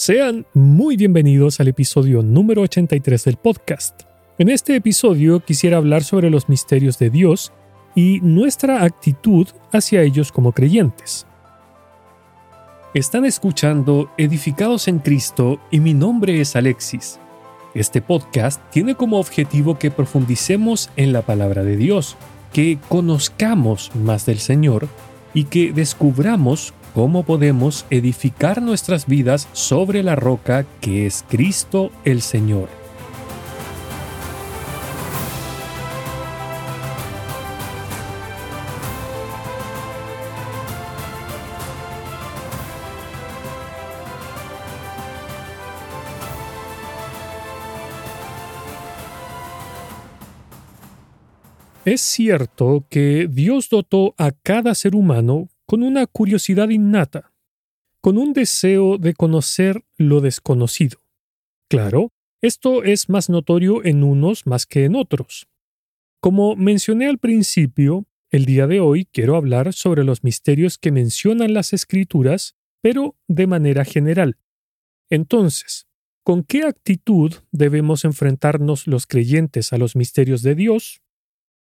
Sean muy bienvenidos al episodio número 83 del podcast. En este episodio quisiera hablar sobre los misterios de Dios y nuestra actitud hacia ellos como creyentes. Están escuchando Edificados en Cristo y mi nombre es Alexis. Este podcast tiene como objetivo que profundicemos en la palabra de Dios, que conozcamos más del Señor y que descubramos cómo podemos edificar nuestras vidas sobre la roca que es Cristo el Señor. Es cierto que Dios dotó a cada ser humano con una curiosidad innata, con un deseo de conocer lo desconocido. Claro, esto es más notorio en unos más que en otros. Como mencioné al principio, el día de hoy quiero hablar sobre los misterios que mencionan las escrituras, pero de manera general. Entonces, ¿con qué actitud debemos enfrentarnos los creyentes a los misterios de Dios?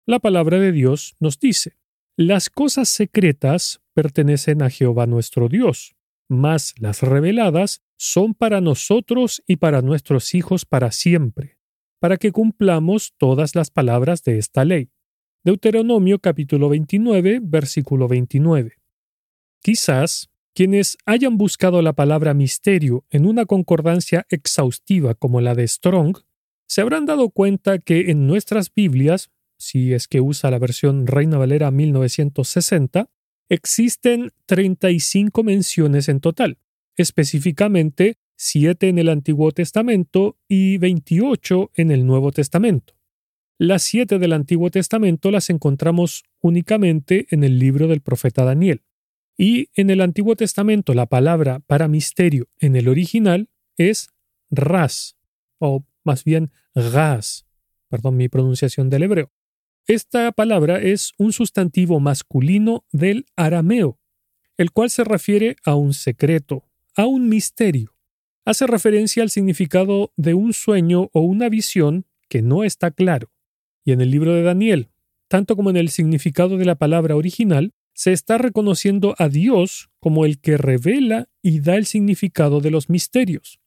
La palabra de Dios nos dice, las cosas secretas pertenecen a Jehová nuestro Dios, mas las reveladas son para nosotros y para nuestros hijos para siempre, para que cumplamos todas las palabras de esta ley. Deuteronomio capítulo 29, versículo 29. Quizás quienes hayan buscado la palabra misterio en una concordancia exhaustiva como la de Strong, se habrán dado cuenta que en nuestras Biblias si es que usa la versión Reina Valera 1960, existen 35 menciones en total, específicamente 7 en el Antiguo Testamento y 28 en el Nuevo Testamento. Las 7 del Antiguo Testamento las encontramos únicamente en el libro del profeta Daniel. Y en el Antiguo Testamento la palabra para misterio en el original es ras, o más bien gas, perdón mi pronunciación del hebreo. Esta palabra es un sustantivo masculino del arameo, el cual se refiere a un secreto, a un misterio. Hace referencia al significado de un sueño o una visión que no está claro. Y en el libro de Daniel, tanto como en el significado de la palabra original, se está reconociendo a Dios como el que revela y da el significado de los misterios,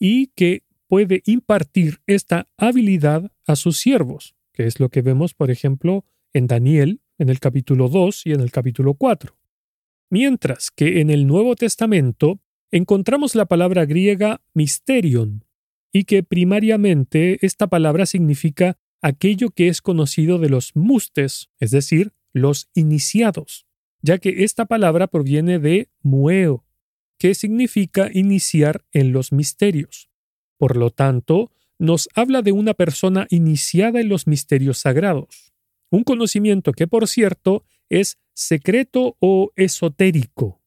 y que puede impartir esta habilidad a sus siervos, que es lo que vemos, por ejemplo, en Daniel, en el capítulo 2 y en el capítulo 4. Mientras que en el Nuevo Testamento encontramos la palabra griega mysterion, y que primariamente esta palabra significa aquello que es conocido de los mustes, es decir, los iniciados, ya que esta palabra proviene de mueo, que significa iniciar en los misterios. Por lo tanto, nos habla de una persona iniciada en los misterios sagrados, un conocimiento que, por cierto, es secreto o esotérico.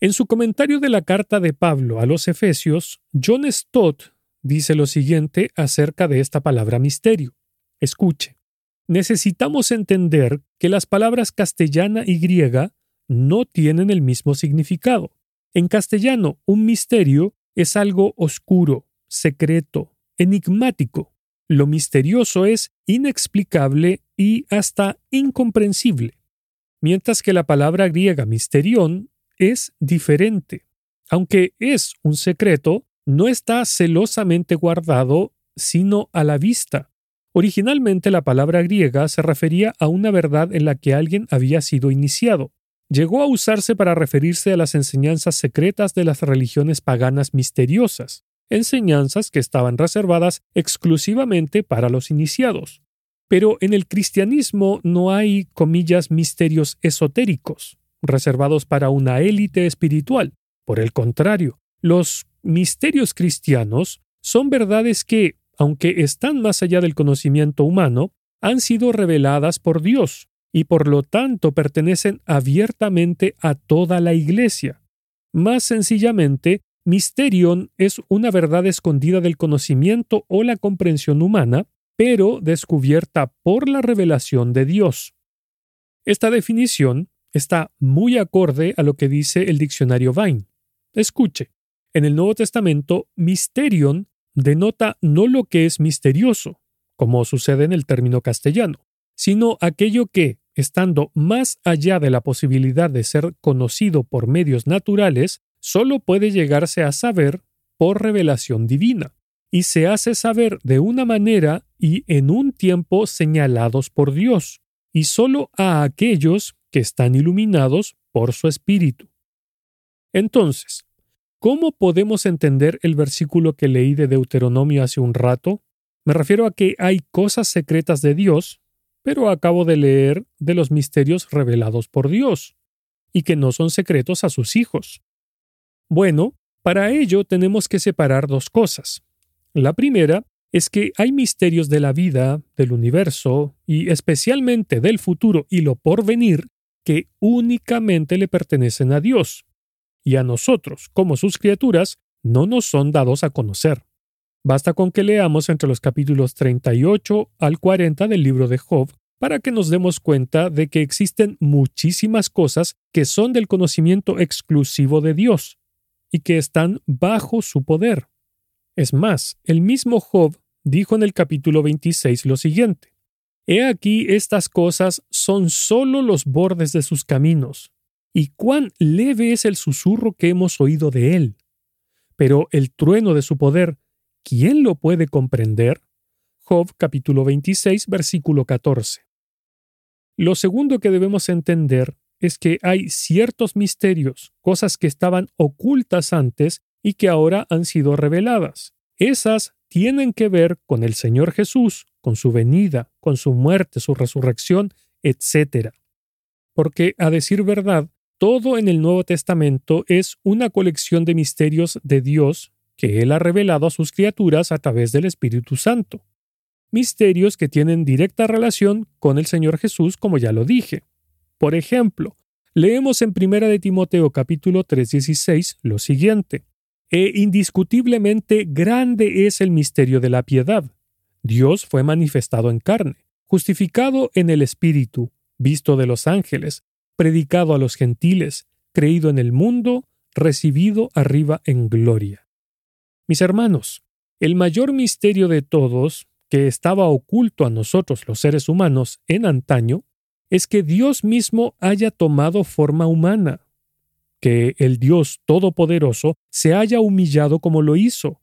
En su comentario de la carta de Pablo a los Efesios, John Stott dice lo siguiente acerca de esta palabra misterio. Escuche. Necesitamos entender que las palabras castellana y griega no tienen el mismo significado. En castellano, un misterio es algo oscuro, secreto, enigmático. Lo misterioso es inexplicable y hasta incomprensible, mientras que la palabra griega misterión es diferente. Aunque es un secreto, no está celosamente guardado, sino a la vista. Originalmente la palabra griega se refería a una verdad en la que alguien había sido iniciado. Llegó a usarse para referirse a las enseñanzas secretas de las religiones paganas misteriosas enseñanzas que estaban reservadas exclusivamente para los iniciados. Pero en el cristianismo no hay, comillas, misterios esotéricos, reservados para una élite espiritual. Por el contrario, los misterios cristianos son verdades que, aunque están más allá del conocimiento humano, han sido reveladas por Dios y por lo tanto pertenecen abiertamente a toda la Iglesia. Más sencillamente, Misterion es una verdad escondida del conocimiento o la comprensión humana, pero descubierta por la revelación de Dios. Esta definición está muy acorde a lo que dice el diccionario Vine. Escuche, En el Nuevo Testamento, mysterion denota no lo que es misterioso, como sucede en el término castellano, sino aquello que, estando más allá de la posibilidad de ser conocido por medios naturales, solo puede llegarse a saber por revelación divina, y se hace saber de una manera y en un tiempo señalados por Dios, y solo a aquellos que están iluminados por su Espíritu. Entonces, ¿cómo podemos entender el versículo que leí de Deuteronomio hace un rato? Me refiero a que hay cosas secretas de Dios, pero acabo de leer de los misterios revelados por Dios, y que no son secretos a sus hijos. Bueno, para ello tenemos que separar dos cosas. La primera es que hay misterios de la vida, del universo y especialmente del futuro y lo porvenir que únicamente le pertenecen a Dios, y a nosotros, como sus criaturas, no nos son dados a conocer. Basta con que leamos entre los capítulos 38 al 40 del libro de Job para que nos demos cuenta de que existen muchísimas cosas que son del conocimiento exclusivo de Dios y que están bajo su poder. Es más, el mismo Job dijo en el capítulo 26 lo siguiente. He aquí estas cosas son sólo los bordes de sus caminos, y cuán leve es el susurro que hemos oído de él. Pero el trueno de su poder, ¿quién lo puede comprender? Job capítulo 26 versículo 14. Lo segundo que debemos entender es que hay ciertos misterios, cosas que estaban ocultas antes y que ahora han sido reveladas. Esas tienen que ver con el Señor Jesús, con su venida, con su muerte, su resurrección, etc. Porque, a decir verdad, todo en el Nuevo Testamento es una colección de misterios de Dios que Él ha revelado a sus criaturas a través del Espíritu Santo. Misterios que tienen directa relación con el Señor Jesús, como ya lo dije. Por ejemplo, leemos en 1 de Timoteo capítulo 3:16 lo siguiente: e indiscutiblemente grande es el misterio de la piedad. Dios fue manifestado en carne, justificado en el Espíritu, visto de los ángeles, predicado a los gentiles, creído en el mundo, recibido arriba en gloria. Mis hermanos, el mayor misterio de todos, que estaba oculto a nosotros los seres humanos en antaño, es que Dios mismo haya tomado forma humana, que el Dios Todopoderoso se haya humillado como lo hizo.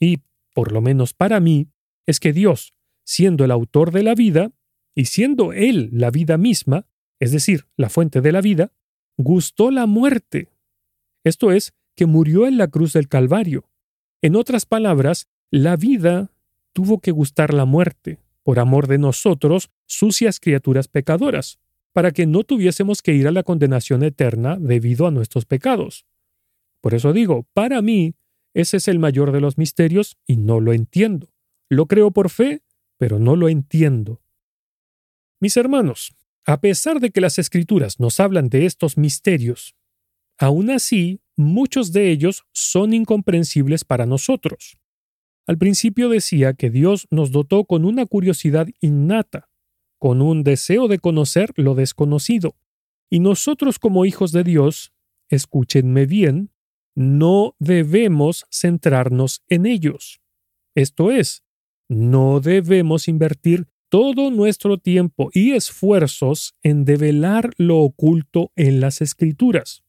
Y, por lo menos para mí, es que Dios, siendo el autor de la vida, y siendo Él la vida misma, es decir, la fuente de la vida, gustó la muerte. Esto es, que murió en la cruz del Calvario. En otras palabras, la vida tuvo que gustar la muerte, por amor de nosotros, sucias criaturas pecadoras para que no tuviésemos que ir a la condenación eterna debido a nuestros pecados. Por eso digo, para mí, ese es el mayor de los misterios y no lo entiendo. Lo creo por fe, pero no lo entiendo. Mis hermanos, a pesar de que las escrituras nos hablan de estos misterios, aún así, muchos de ellos son incomprensibles para nosotros. Al principio decía que Dios nos dotó con una curiosidad innata, con un deseo de conocer lo desconocido. Y nosotros como hijos de Dios, escúchenme bien, no debemos centrarnos en ellos. Esto es, no debemos invertir todo nuestro tiempo y esfuerzos en develar lo oculto en las escrituras.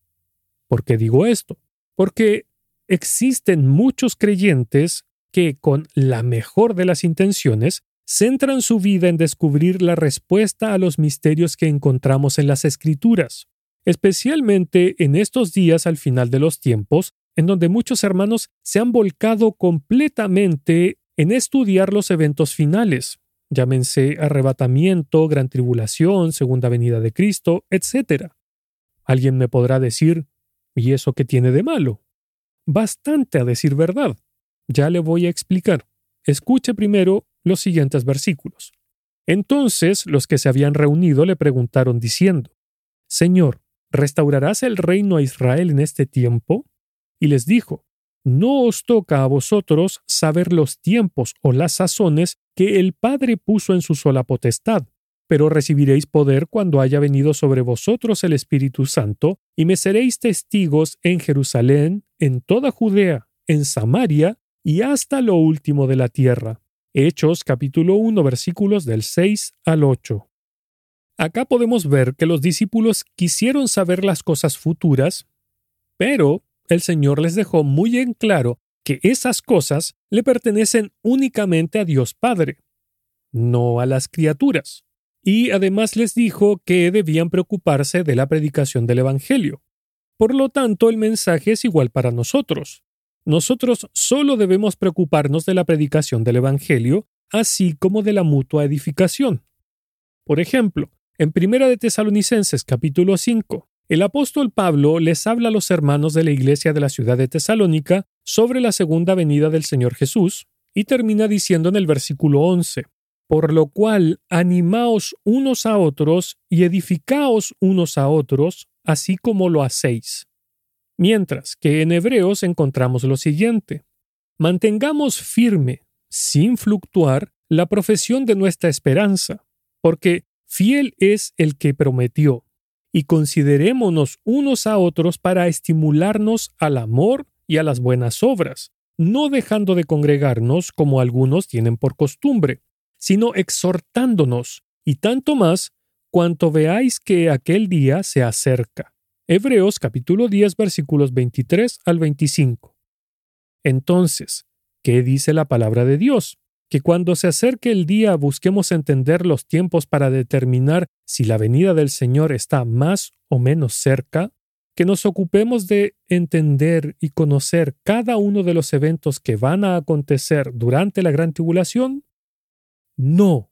¿Por qué digo esto? Porque existen muchos creyentes que con la mejor de las intenciones centran su vida en descubrir la respuesta a los misterios que encontramos en las escrituras, especialmente en estos días al final de los tiempos, en donde muchos hermanos se han volcado completamente en estudiar los eventos finales, llámense arrebatamiento, gran tribulación, segunda venida de Cristo, etc. Alguien me podrá decir, ¿y eso qué tiene de malo? Bastante a decir verdad. Ya le voy a explicar. Escuche primero los siguientes versículos. Entonces los que se habían reunido le preguntaron diciendo, Señor, ¿restaurarás el reino a Israel en este tiempo? Y les dijo, No os toca a vosotros saber los tiempos o las sazones que el Padre puso en su sola potestad, pero recibiréis poder cuando haya venido sobre vosotros el Espíritu Santo, y me seréis testigos en Jerusalén, en toda Judea, en Samaria y hasta lo último de la tierra. Hechos capítulo 1 versículos del 6 al 8. Acá podemos ver que los discípulos quisieron saber las cosas futuras, pero el Señor les dejó muy en claro que esas cosas le pertenecen únicamente a Dios Padre, no a las criaturas. Y además les dijo que debían preocuparse de la predicación del Evangelio. Por lo tanto, el mensaje es igual para nosotros. Nosotros solo debemos preocuparnos de la predicación del Evangelio, así como de la mutua edificación. Por ejemplo, en Primera de Tesalonicenses capítulo 5, el apóstol Pablo les habla a los hermanos de la iglesia de la ciudad de Tesalónica sobre la segunda venida del Señor Jesús, y termina diciendo en el versículo 11, por lo cual animaos unos a otros y edificaos unos a otros, así como lo hacéis. Mientras que en Hebreos encontramos lo siguiente. Mantengamos firme, sin fluctuar, la profesión de nuestra esperanza, porque fiel es el que prometió, y considerémonos unos a otros para estimularnos al amor y a las buenas obras, no dejando de congregarnos como algunos tienen por costumbre, sino exhortándonos, y tanto más cuanto veáis que aquel día se acerca. Hebreos capítulo 10 versículos 23 al 25. Entonces, ¿qué dice la palabra de Dios? Que cuando se acerque el día busquemos entender los tiempos para determinar si la venida del Señor está más o menos cerca, que nos ocupemos de entender y conocer cada uno de los eventos que van a acontecer durante la gran tribulación? No.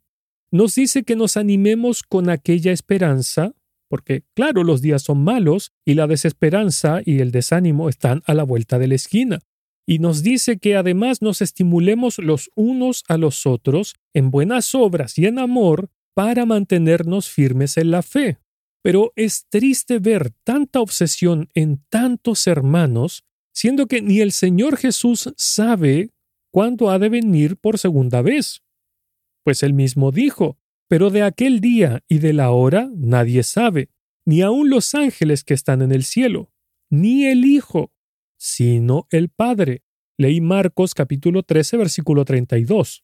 Nos dice que nos animemos con aquella esperanza porque claro, los días son malos y la desesperanza y el desánimo están a la vuelta de la esquina. Y nos dice que además nos estimulemos los unos a los otros en buenas obras y en amor para mantenernos firmes en la fe. Pero es triste ver tanta obsesión en tantos hermanos, siendo que ni el Señor Jesús sabe cuándo ha de venir por segunda vez. Pues él mismo dijo, pero de aquel día y de la hora nadie sabe, ni aun los ángeles que están en el cielo, ni el Hijo, sino el Padre. Leí Marcos capítulo 13 versículo 32.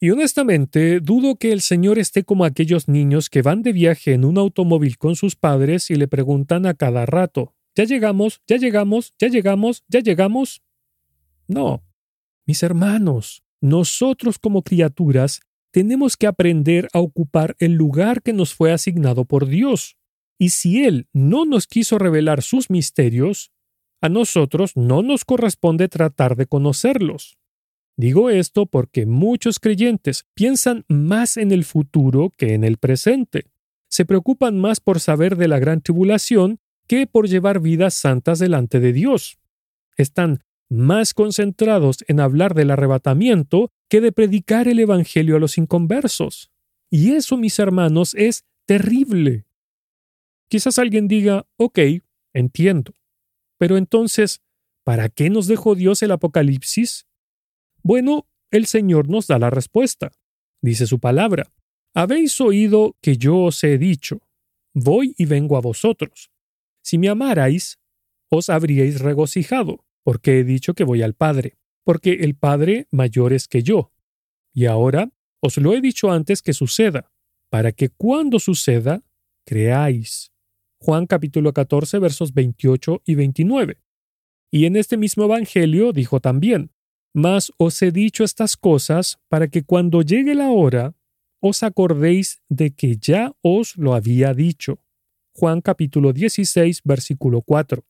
Y honestamente, dudo que el Señor esté como aquellos niños que van de viaje en un automóvil con sus padres y le preguntan a cada rato, ¿ya llegamos? ¿ya llegamos? ¿ya llegamos? ¿ya llegamos? No. Mis hermanos, nosotros como criaturas tenemos que aprender a ocupar el lugar que nos fue asignado por Dios. Y si Él no nos quiso revelar sus misterios, a nosotros no nos corresponde tratar de conocerlos. Digo esto porque muchos creyentes piensan más en el futuro que en el presente. Se preocupan más por saber de la gran tribulación que por llevar vidas santas delante de Dios. Están más concentrados en hablar del arrebatamiento que de predicar el Evangelio a los inconversos. Y eso, mis hermanos, es terrible. Quizás alguien diga, ok, entiendo. Pero entonces, ¿para qué nos dejó Dios el Apocalipsis? Bueno, el Señor nos da la respuesta. Dice su palabra. Habéis oído que yo os he dicho, voy y vengo a vosotros. Si me amarais, os habríais regocijado porque he dicho que voy al Padre, porque el Padre mayor es que yo. Y ahora os lo he dicho antes que suceda, para que cuando suceda, creáis. Juan capítulo 14 versos 28 y 29. Y en este mismo Evangelio dijo también, Mas os he dicho estas cosas para que cuando llegue la hora, os acordéis de que ya os lo había dicho. Juan capítulo 16 versículo 4.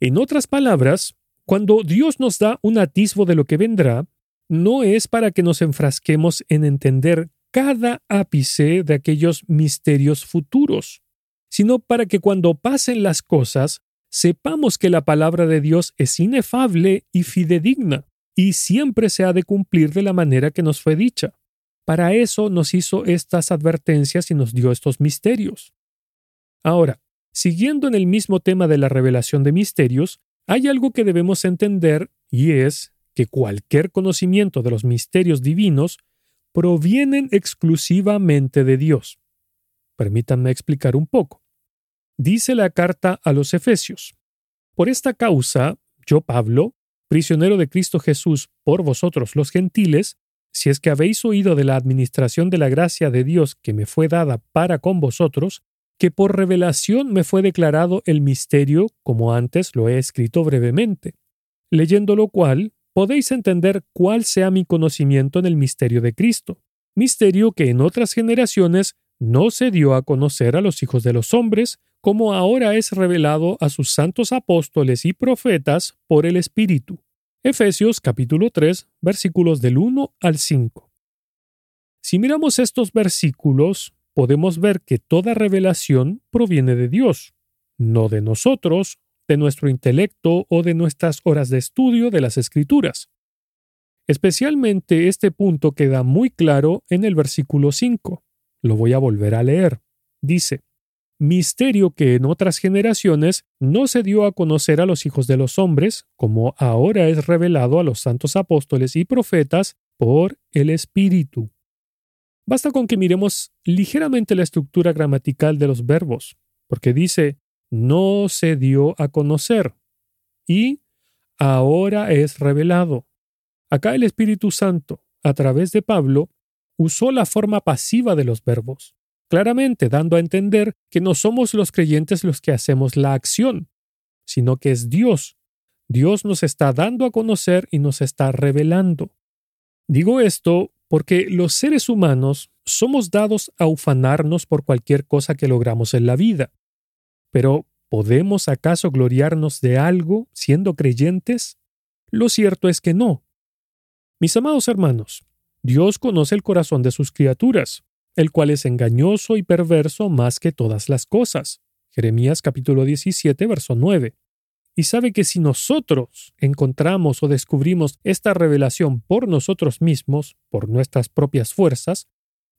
En otras palabras, cuando Dios nos da un atisbo de lo que vendrá, no es para que nos enfrasquemos en entender cada ápice de aquellos misterios futuros, sino para que cuando pasen las cosas, sepamos que la palabra de Dios es inefable y fidedigna, y siempre se ha de cumplir de la manera que nos fue dicha. Para eso nos hizo estas advertencias y nos dio estos misterios. Ahora, siguiendo en el mismo tema de la revelación de misterios, hay algo que debemos entender y es que cualquier conocimiento de los misterios divinos provienen exclusivamente de Dios. Permítanme explicar un poco. Dice la carta a los Efesios. Por esta causa, yo, Pablo, prisionero de Cristo Jesús por vosotros los gentiles, si es que habéis oído de la administración de la gracia de Dios que me fue dada para con vosotros, que por revelación me fue declarado el misterio, como antes lo he escrito brevemente, leyendo lo cual podéis entender cuál sea mi conocimiento en el misterio de Cristo, misterio que en otras generaciones no se dio a conocer a los hijos de los hombres, como ahora es revelado a sus santos apóstoles y profetas por el Espíritu. Efesios capítulo 3 versículos del 1 al 5. Si miramos estos versículos, podemos ver que toda revelación proviene de Dios, no de nosotros, de nuestro intelecto o de nuestras horas de estudio de las Escrituras. Especialmente este punto queda muy claro en el versículo 5. Lo voy a volver a leer. Dice, misterio que en otras generaciones no se dio a conocer a los hijos de los hombres, como ahora es revelado a los santos apóstoles y profetas por el Espíritu. Basta con que miremos ligeramente la estructura gramatical de los verbos, porque dice no se dio a conocer y ahora es revelado. Acá el Espíritu Santo, a través de Pablo, usó la forma pasiva de los verbos claramente dando a entender que no somos los creyentes los que hacemos la acción, sino que es Dios. Dios nos está dando a conocer y nos está revelando. Digo esto porque los seres humanos somos dados a ufanarnos por cualquier cosa que logramos en la vida. Pero, ¿podemos acaso gloriarnos de algo siendo creyentes? Lo cierto es que no. Mis amados hermanos, Dios conoce el corazón de sus criaturas, el cual es engañoso y perverso más que todas las cosas. Jeremías capítulo 17, verso 9. Y sabe que si nosotros encontramos o descubrimos esta revelación por nosotros mismos, por nuestras propias fuerzas,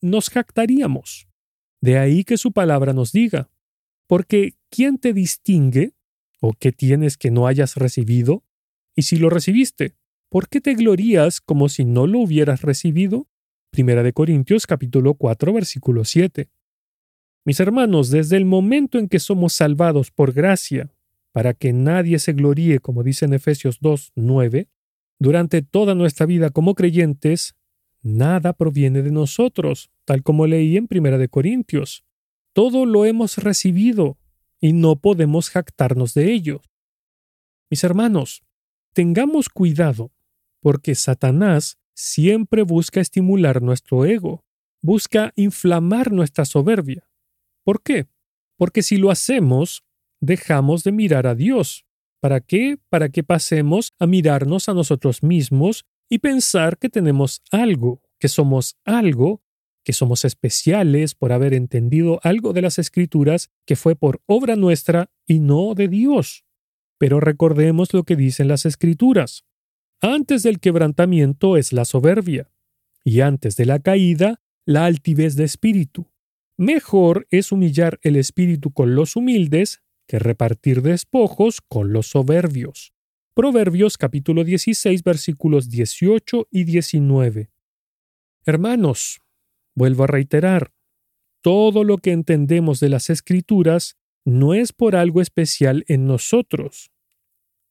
nos jactaríamos. De ahí que su palabra nos diga, porque ¿quién te distingue? ¿O qué tienes que no hayas recibido? Y si lo recibiste, ¿por qué te glorías como si no lo hubieras recibido? Primera de Corintios capítulo 4 versículo 7. Mis hermanos, desde el momento en que somos salvados por gracia, para que nadie se gloríe, como dice en Efesios 2, 9, durante toda nuestra vida como creyentes, nada proviene de nosotros, tal como leí en Primera de Corintios. Todo lo hemos recibido y no podemos jactarnos de ello. Mis hermanos, tengamos cuidado, porque Satanás siempre busca estimular nuestro ego, busca inflamar nuestra soberbia. ¿Por qué? Porque si lo hacemos, dejamos de mirar a Dios. ¿Para qué? Para que pasemos a mirarnos a nosotros mismos y pensar que tenemos algo, que somos algo, que somos especiales por haber entendido algo de las escrituras que fue por obra nuestra y no de Dios. Pero recordemos lo que dicen las escrituras. Antes del quebrantamiento es la soberbia, y antes de la caída, la altivez de espíritu. Mejor es humillar el espíritu con los humildes que repartir despojos con los soberbios. Proverbios capítulo 16 versículos 18 y 19. Hermanos, vuelvo a reiterar, todo lo que entendemos de las escrituras no es por algo especial en nosotros,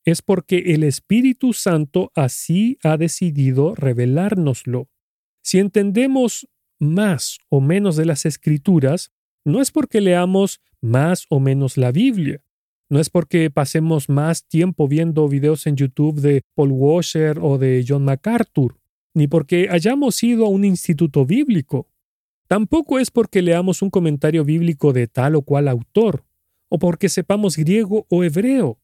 es porque el Espíritu Santo así ha decidido revelárnoslo. Si entendemos más o menos de las escrituras, no es porque leamos más o menos la Biblia, no es porque pasemos más tiempo viendo videos en YouTube de Paul Washer o de John MacArthur, ni porque hayamos ido a un instituto bíblico. Tampoco es porque leamos un comentario bíblico de tal o cual autor, o porque sepamos griego o hebreo.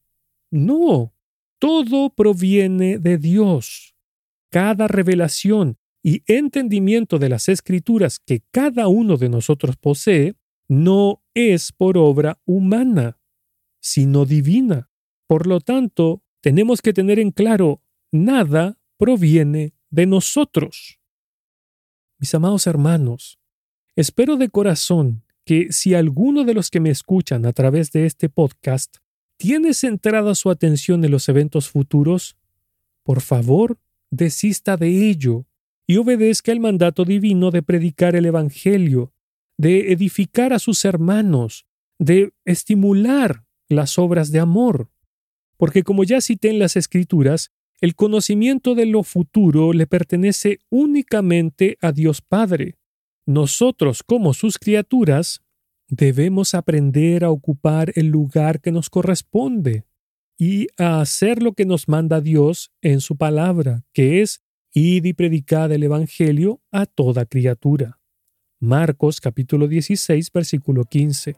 No, todo proviene de Dios. Cada revelación y entendimiento de las escrituras que cada uno de nosotros posee no es por obra humana, sino divina. Por lo tanto, tenemos que tener en claro, nada proviene de nosotros. Mis amados hermanos, espero de corazón que si alguno de los que me escuchan a través de este podcast tiene centrada su atención en los eventos futuros, por favor, desista de ello y obedezca el mandato divino de predicar el Evangelio, de edificar a sus hermanos, de estimular las obras de amor. Porque como ya cité en las Escrituras, el conocimiento de lo futuro le pertenece únicamente a Dios Padre. Nosotros, como sus criaturas, debemos aprender a ocupar el lugar que nos corresponde y a hacer lo que nos manda Dios en su palabra, que es id y predicad el Evangelio a toda criatura. Marcos capítulo 16 versículo 15.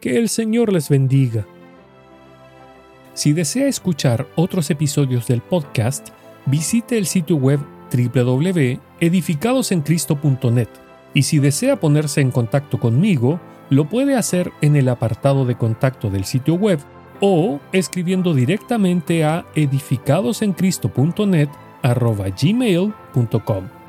Que el Señor les bendiga. Si desea escuchar otros episodios del podcast, visite el sitio web www.edificadosencristo.net y si desea ponerse en contacto conmigo, lo puede hacer en el apartado de contacto del sitio web o escribiendo directamente a edificadosencristo.net gmail.com.